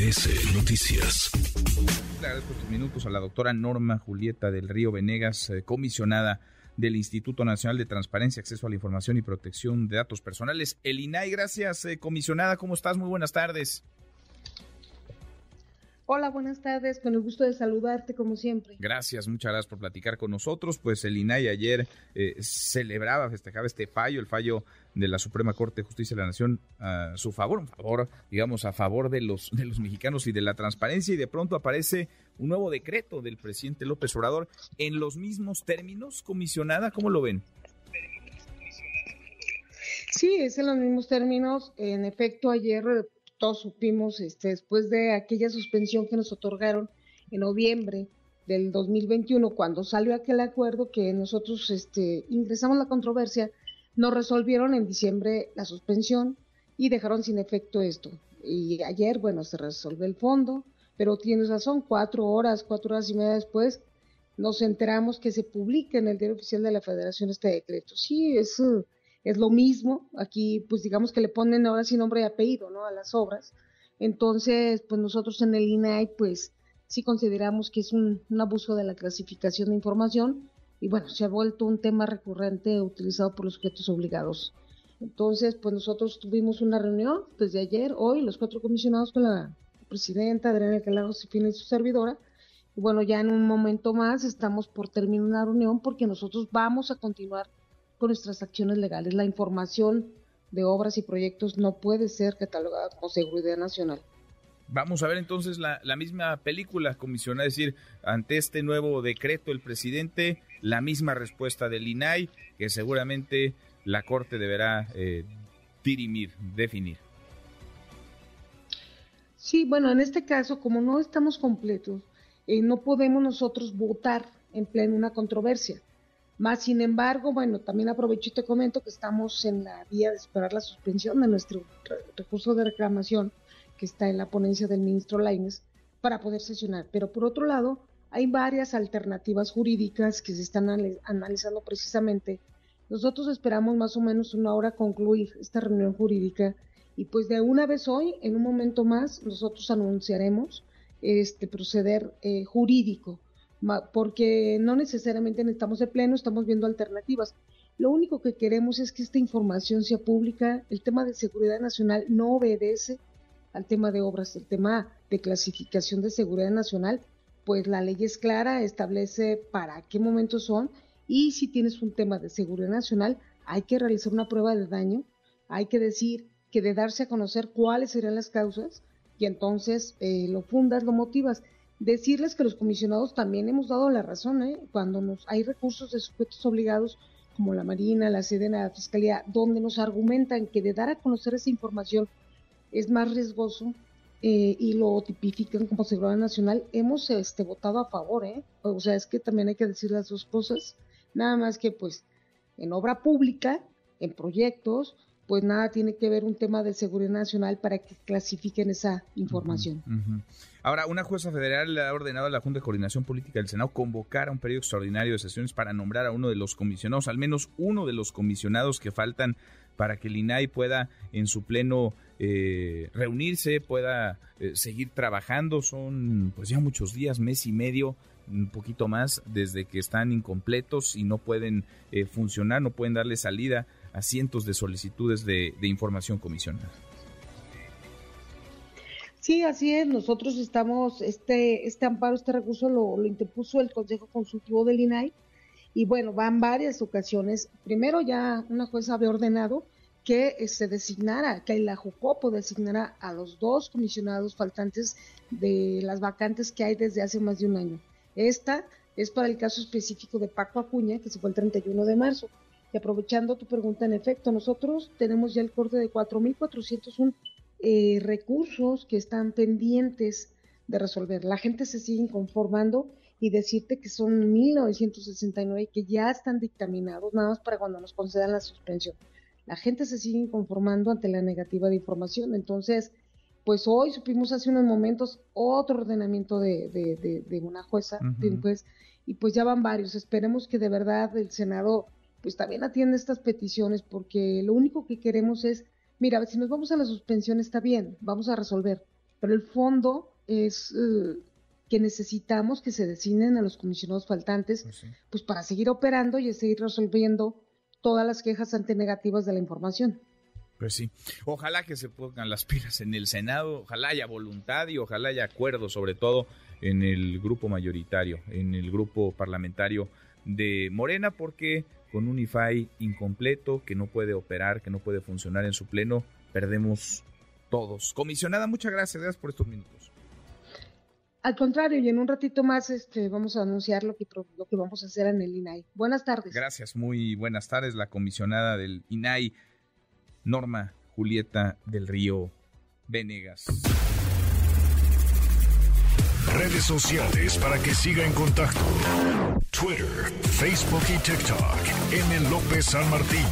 MBS Noticias. Le agradezco estos minutos a la doctora Norma Julieta del Río Venegas, eh, comisionada del Instituto Nacional de Transparencia, Acceso a la Información y Protección de Datos Personales, el INAI. Gracias, eh, comisionada. ¿Cómo estás? Muy buenas tardes. Hola, buenas tardes. Con el gusto de saludarte, como siempre. Gracias, muchas gracias por platicar con nosotros. Pues el INAI ayer eh, celebraba, festejaba este fallo, el fallo de la Suprema Corte de Justicia de la Nación a su favor, un favor, digamos, a favor de los, de los mexicanos y de la transparencia. Y de pronto aparece un nuevo decreto del presidente López Obrador en los mismos términos, comisionada. ¿Cómo lo ven? Sí, es en los mismos términos. En efecto, ayer todos supimos, este, después de aquella suspensión que nos otorgaron en noviembre del 2021, cuando salió aquel acuerdo que nosotros este, ingresamos la controversia, nos resolvieron en diciembre la suspensión y dejaron sin efecto esto. Y ayer, bueno, se resolvió el fondo, pero tienes razón, cuatro horas, cuatro horas y media después, nos enteramos que se publica en el diario oficial de la Federación este decreto. Sí, es es lo mismo. Aquí, pues digamos que le ponen ahora sí nombre y apellido, ¿no? A las obras. Entonces, pues nosotros en el INAI, pues sí consideramos que es un, abuso de la clasificación de información y bueno, se ha vuelto un tema recurrente utilizado por los sujetos obligados. Entonces, pues nosotros tuvimos una reunión desde ayer, hoy, los cuatro comisionados con la presidenta Adriana Calagos y su servidora. Y bueno, ya en un momento más estamos por terminar una reunión porque nosotros vamos a continuar con nuestras acciones legales. La información de obras y proyectos no puede ser catalogada como seguridad nacional. Vamos a ver entonces la, misma película, comisión, es decir, ante este nuevo decreto el presidente, la misma respuesta del INAI, que seguramente la Corte deberá eh, dirimir, definir. Sí, bueno, en este caso, como no estamos completos, eh, no podemos nosotros votar en pleno una controversia. Más sin embargo, bueno, también aprovecho y te comento que estamos en la vía de esperar la suspensión de nuestro recurso de reclamación que está en la ponencia del ministro Laines para poder sesionar. Pero por otro lado, hay varias alternativas jurídicas que se están analizando precisamente. Nosotros esperamos más o menos una hora concluir esta reunión jurídica y pues de una vez hoy, en un momento más, nosotros anunciaremos este proceder eh, jurídico porque no necesariamente necesitamos de pleno, estamos viendo alternativas. Lo único que queremos es que esta información sea pública. El tema de seguridad nacional no obedece al tema de obras, el tema de clasificación de seguridad nacional, pues la ley es clara, establece para qué momentos son y si tienes un tema de seguridad nacional, hay que realizar una prueba de daño, hay que decir que de darse a conocer cuáles serían las causas y entonces eh, lo fundas, lo motivas. Decirles que los comisionados también hemos dado la razón, ¿eh? cuando nos hay recursos de sujetos obligados como la Marina, la Sedena, la Fiscalía, donde nos argumentan que de dar a conocer esa información es más riesgoso eh, y lo tipifican como seguridad nacional, hemos este, votado a favor, ¿eh? O sea, es que también hay que decir las dos cosas, nada más que pues en obra pública, en proyectos, pues nada tiene que ver un tema de seguridad nacional para que clasifiquen esa información. Ahora, una jueza federal ha ordenado a la Junta de Coordinación Política del Senado convocar a un periodo extraordinario de sesiones para nombrar a uno de los comisionados, al menos uno de los comisionados que faltan para que el INAI pueda en su pleno eh, reunirse, pueda eh, seguir trabajando. Son pues ya muchos días, mes y medio, un poquito más, desde que están incompletos y no pueden eh, funcionar, no pueden darle salida a cientos de solicitudes de, información comisionada. Sí, así es. Nosotros estamos, este, este amparo, este recurso lo, lo, interpuso el Consejo Consultivo del INAI y bueno, van varias ocasiones. Primero ya una jueza había ordenado que eh, se designara, que la JUCOPO designara a los dos comisionados faltantes de las vacantes que hay desde hace más de un año. Esta es para el caso específico de Paco Acuña, que se fue el 31 de marzo. Y aprovechando tu pregunta, en efecto, nosotros tenemos ya el corte de 4.401 eh, recursos que están pendientes de resolver. La gente se sigue conformando y decirte que son 1.969 que ya están dictaminados, nada más para cuando nos concedan la suspensión. La gente se sigue conformando ante la negativa de información. Entonces, pues hoy supimos hace unos momentos otro ordenamiento de, de, una jueza, y pues ya van varios. Esperemos que de verdad el Senado pues también atiende estas peticiones porque lo único que queremos es, mira, si nos vamos a la suspensión está bien, vamos a resolver, pero el fondo es eh, que necesitamos que se designen a los comisionados faltantes, pues, pues, para seguir operando y seguir resolviendo todas las quejas antinegativas de la información. Pues sí, ojalá que se pongan las pilas en el Senado, ojalá haya voluntad y ojalá haya acuerdo, sobre todo en el grupo mayoritario, en el grupo parlamentario de Morena, porque con un IFAI incompleto, que no puede operar, que no puede funcionar en su pleno, perdemos todos. Comisionada, muchas gracias, gracias por estos minutos. Al contrario, y en un ratito más este, vamos a anunciar lo que, lo que vamos a hacer en el INAI. Buenas tardes. Gracias, muy buenas tardes. La comisionada del INAI, Norma Julieta del Río Venegas. Redes sociales para que siga en contacto: Twitter, Facebook y TikTok. M. López San Martín.